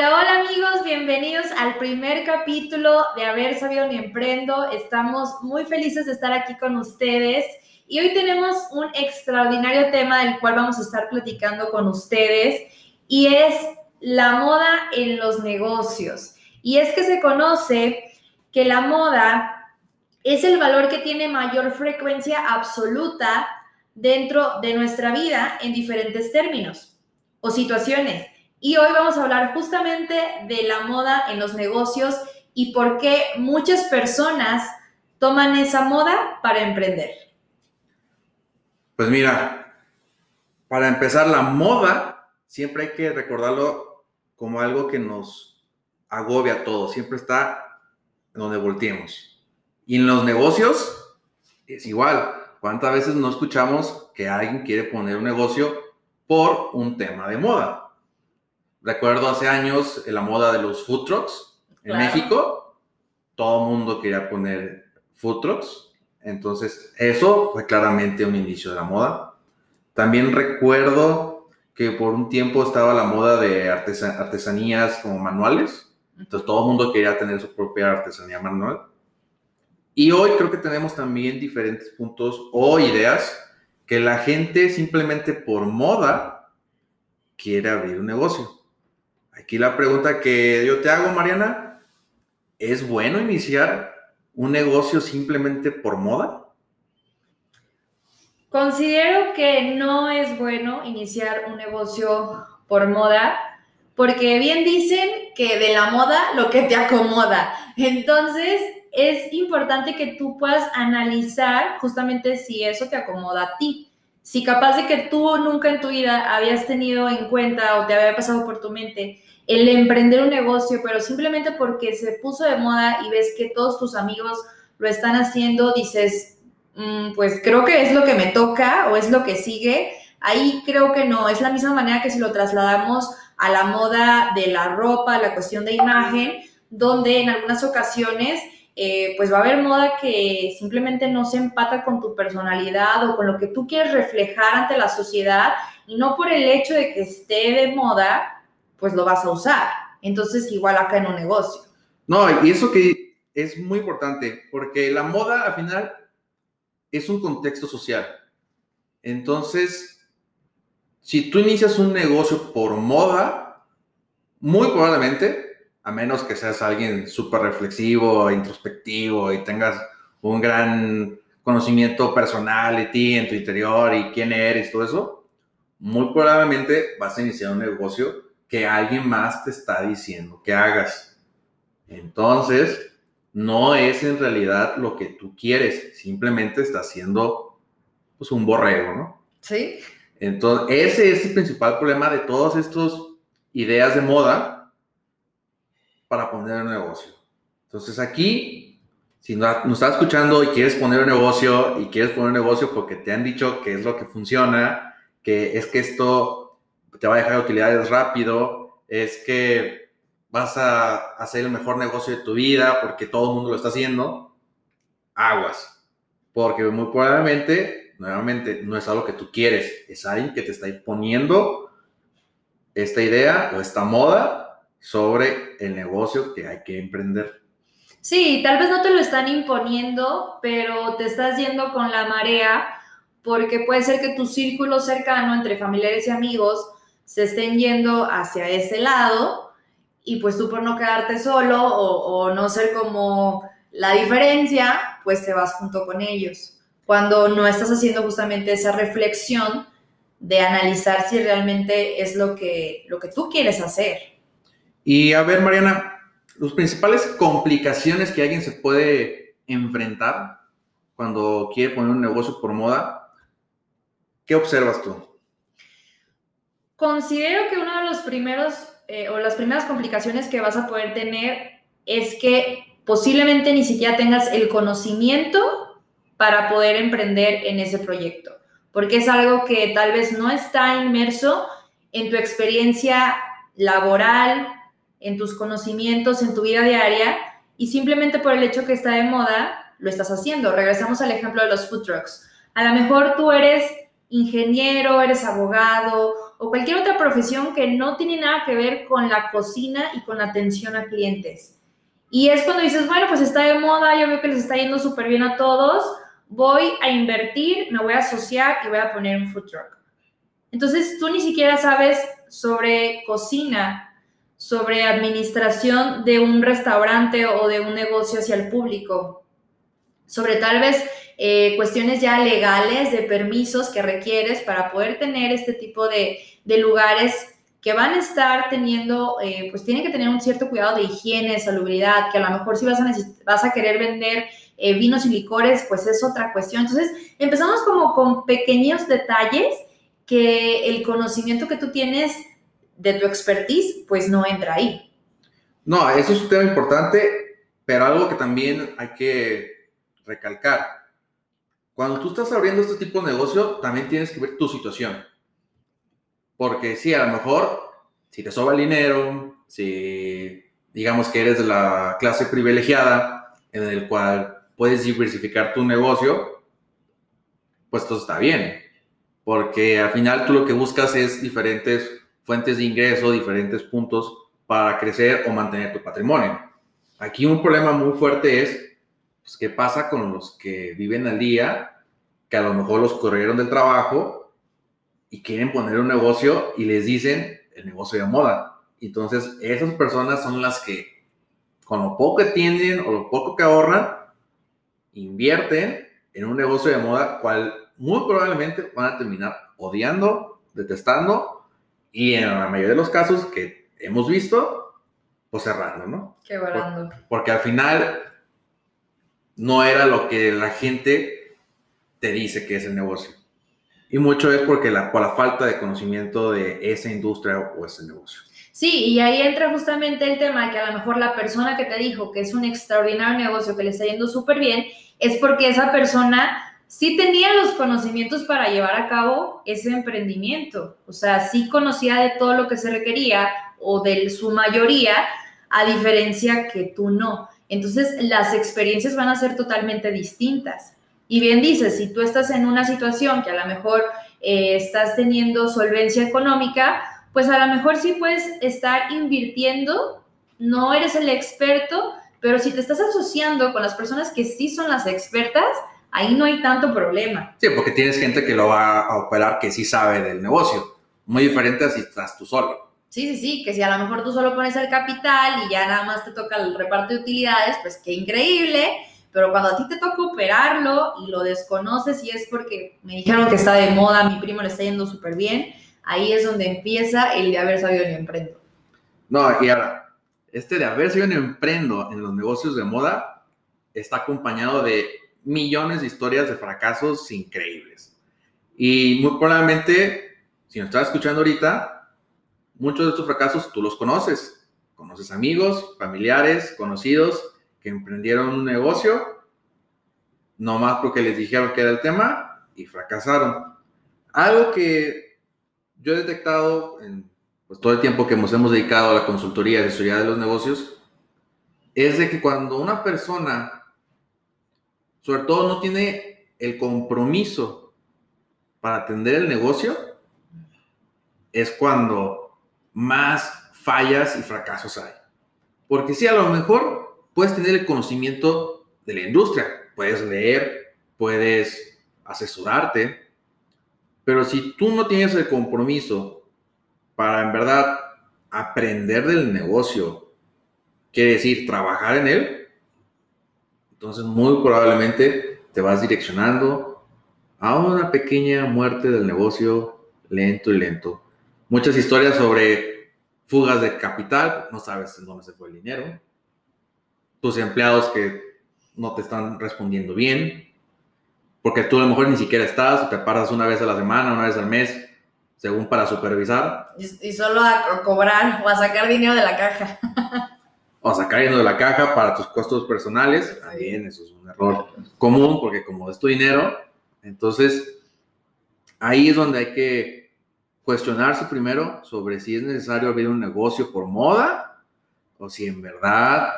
Hola, hola amigos, bienvenidos al primer capítulo de Haber Sabido ni Emprendo. Estamos muy felices de estar aquí con ustedes y hoy tenemos un extraordinario tema del cual vamos a estar platicando con ustedes y es la moda en los negocios. Y es que se conoce que la moda es el valor que tiene mayor frecuencia absoluta dentro de nuestra vida en diferentes términos o situaciones. Y hoy vamos a hablar justamente de la moda en los negocios y por qué muchas personas toman esa moda para emprender. Pues mira, para empezar, la moda siempre hay que recordarlo como algo que nos agobia a todos, siempre está donde volteemos. Y en los negocios es igual. ¿Cuántas veces no escuchamos que alguien quiere poner un negocio por un tema de moda? Recuerdo hace años la moda de los food trucks en México. Todo el mundo quería poner food trucks. Entonces, eso fue claramente un inicio de la moda. También recuerdo que por un tiempo estaba la moda de artesanías como manuales. Entonces, todo el mundo quería tener su propia artesanía manual. Y hoy creo que tenemos también diferentes puntos o ideas que la gente simplemente por moda quiere abrir un negocio. Aquí la pregunta que yo te hago, Mariana, ¿es bueno iniciar un negocio simplemente por moda? Considero que no es bueno iniciar un negocio por moda, porque bien dicen que de la moda lo que te acomoda. Entonces, es importante que tú puedas analizar justamente si eso te acomoda a ti. Si capaz de que tú nunca en tu vida habías tenido en cuenta o te había pasado por tu mente el emprender un negocio, pero simplemente porque se puso de moda y ves que todos tus amigos lo están haciendo, dices, mm, pues creo que es lo que me toca o es lo que sigue. Ahí creo que no, es la misma manera que si lo trasladamos a la moda de la ropa, la cuestión de imagen, donde en algunas ocasiones eh, pues va a haber moda que simplemente no se empata con tu personalidad o con lo que tú quieres reflejar ante la sociedad y no por el hecho de que esté de moda, pues lo vas a usar. Entonces, igual acá en un negocio. No, y eso que es muy importante, porque la moda al final es un contexto social. Entonces, si tú inicias un negocio por moda, muy probablemente, a menos que seas alguien súper reflexivo, introspectivo y tengas un gran conocimiento personal de ti, en tu interior y quién eres, todo eso, muy probablemente vas a iniciar un negocio que alguien más te está diciendo que hagas. Entonces, no es en realidad lo que tú quieres, simplemente está siendo pues, un borrego, ¿no? Sí. Entonces, ese es el principal problema de todas estas ideas de moda para poner un negocio. Entonces, aquí, si nos estás escuchando y quieres poner un negocio y quieres poner un negocio porque te han dicho que es lo que funciona, que es que esto te va a dejar utilidades rápido, es que vas a hacer el mejor negocio de tu vida porque todo el mundo lo está haciendo, aguas. Porque muy probablemente, nuevamente, no es algo que tú quieres, es alguien que te está imponiendo esta idea o esta moda sobre el negocio que hay que emprender. Sí, tal vez no te lo están imponiendo, pero te estás yendo con la marea porque puede ser que tu círculo cercano entre familiares y amigos se estén yendo hacia ese lado y pues tú por no quedarte solo o, no ser como la diferencia, pues te vas junto con ellos. Cuando no estás haciendo justamente esa reflexión de analizar si realmente es lo que, lo que tú quieres hacer. Y a ver, Mariana, las principales complicaciones que alguien se puede enfrentar cuando quiere poner un negocio por moda, ¿qué observas tú? Considero que uno de los primeros eh, o las primeras complicaciones que vas a poder tener es que posiblemente ni siquiera tengas el conocimiento para poder emprender en ese proyecto, porque es algo que tal vez no está inmerso en tu experiencia laboral, en tus conocimientos, en tu vida diaria, y simplemente por el hecho que está de moda, lo estás haciendo. Regresamos al ejemplo de los food trucks. A lo mejor tú eres ingeniero, eres abogado o cualquier otra profesión que no tiene nada que ver con la cocina y con la atención a clientes. Y es cuando dices, bueno, pues está de moda, yo veo que les está yendo súper bien a todos, voy a invertir, me voy a asociar y voy a poner un food truck. Entonces tú ni siquiera sabes sobre cocina, sobre administración de un restaurante o de un negocio hacia el público, sobre tal vez eh, cuestiones ya legales de permisos que requieres para poder tener este tipo de, lugares que van a estar teniendo, eh, pues tienen que tener un cierto cuidado de higiene, salubridad, que a lo mejor si vas a, vas a querer vender eh, vinos y licores, pues es otra cuestión. Entonces, empezamos como con pequeños detalles que el conocimiento que tú tienes de tu expertise, pues no entra ahí. No, eso es un tema importante, pero algo que también hay que recalcar. Cuando tú estás abriendo este tipo de negocio, también tienes que ver tu situación. Porque sí, a lo mejor, si te sobra el dinero, si digamos que eres de la clase privilegiada, en el cual puedes diversificar tu negocio, pues todo está bien. Porque al final tú lo que buscas es diferentes fuentes de ingreso, diferentes puntos para crecer o mantener tu patrimonio. Aquí un problema muy fuerte es, pues, ¿qué pasa con los que viven al día, que a lo mejor los corrieron del trabajo y quieren poner un negocio y les dicen el negocio de moda? Entonces, esas personas son las que, con lo poco que tienen o lo poco que ahorran, invierten en un negocio de moda, cual muy probablemente van a terminar odiando, detestando y en la mayoría de los casos que hemos visto, pues cerrando, ¿no? Quebrando. Porque al final no era lo que la gente te dice que es el negocio. Y mucho es porque la, por la falta de conocimiento de esa industria o ese negocio. Sí, y ahí entra justamente el tema de que a lo mejor la persona que te dijo que es un extraordinario negocio, que le está yendo súper bien, es porque esa persona sí tenía los conocimientos para llevar a cabo ese emprendimiento. O sea, sí conocía de todo lo que se requería o de su mayoría, a diferencia que tú no. Entonces, las experiencias van a ser totalmente distintas. Y bien dices, si tú estás en una situación que a lo mejor eh, estás teniendo solvencia económica, pues a lo mejor sí puedes estar invirtiendo, no eres el experto, pero si te estás asociando con las personas que sí son las expertas, ahí no hay tanto problema. Sí, porque tienes gente que lo va a operar que sí sabe del negocio. Muy diferente a si estás tú solo. Sí, sí, sí, que si a lo mejor tú solo pones el capital y ya nada más te toca el reparto de utilidades, pues qué increíble. Pero cuando a ti te toca operarlo y lo desconoces y es porque me dijeron que está de moda, mi primo le está yendo súper bien, ahí es donde empieza el de haber sabido ni emprendo. No, y ahora, este de haber sabido ni emprendo en los negocios de moda está acompañado de millones de historias de fracasos increíbles. Y muy probablemente, si nos estás escuchando ahorita, muchos de estos fracasos tú los conoces. Conoces amigos, familiares, conocidos que emprendieron un negocio, no más porque les dijeron que era el tema y fracasaron. Algo que yo he detectado en pues, todo el tiempo que nos hemos dedicado a la consultoría y asesoría de los negocios, es de que cuando una persona sobre todo no tiene el compromiso para atender el negocio, es cuando más fallas y fracasos hay. Porque si a lo mejor puedes tener el conocimiento de la industria, puedes leer, puedes asesorarte, pero si tú no tienes el compromiso para en verdad aprender del negocio, quiere decir trabajar en él, entonces, muy probablemente te vas direccionando a una pequeña muerte del negocio lento y lento. Muchas historias sobre fugas de capital, no sabes en dónde se fue el dinero. Tus empleados que no te están respondiendo bien, porque tú a lo mejor ni siquiera estás, te paras una vez a la semana, una vez al mes, según para supervisar. Y, solo a cobrar o a sacar dinero de la caja. o sacar dinero de la caja para tus costos personales, también eso es un error común porque como es tu dinero, entonces ahí es donde hay que cuestionarse primero sobre si es necesario abrir un negocio por moda o si en verdad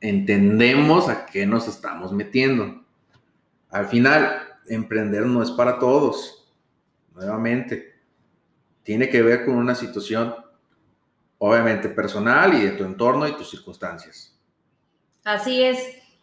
entendemos a qué nos estamos metiendo. Al final, emprender no es para todos, nuevamente. tiene que ver con una situación obviamente personal y de tu entorno y tus circunstancias. Así es.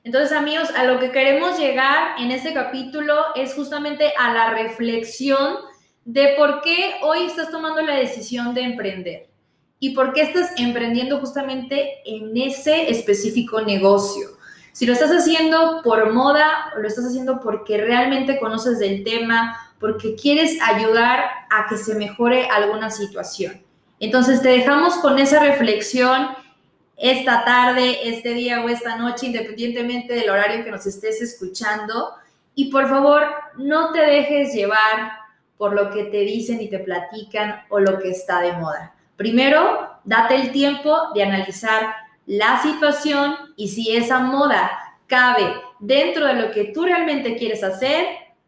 Entonces, amigos, a lo que queremos llegar en este capítulo es justamente a la reflexión de por qué hoy estás tomando la decisión de emprender y por qué estás emprendiendo justamente en ese específico negocio. Si lo estás haciendo por moda o lo estás haciendo porque realmente conoces del tema, porque quieres ayudar a que se mejore alguna situación. Entonces te dejamos con esa reflexión esta tarde, este día o esta noche, independientemente del horario que nos estés escuchando. Y por favor, no te dejes llevar por lo que te dicen y te platican o lo que está de moda. Primero, date el tiempo de analizar la situación y si esa moda cabe dentro de lo que tú realmente quieres hacer,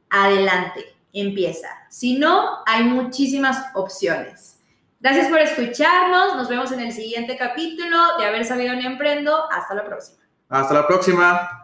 adelante, empieza. Si no, hay muchísimas opciones. Gracias por escucharnos. Nos vemos en el siguiente capítulo de Haber Sabido Ni Emprendo. Hasta la próxima. Hasta la próxima.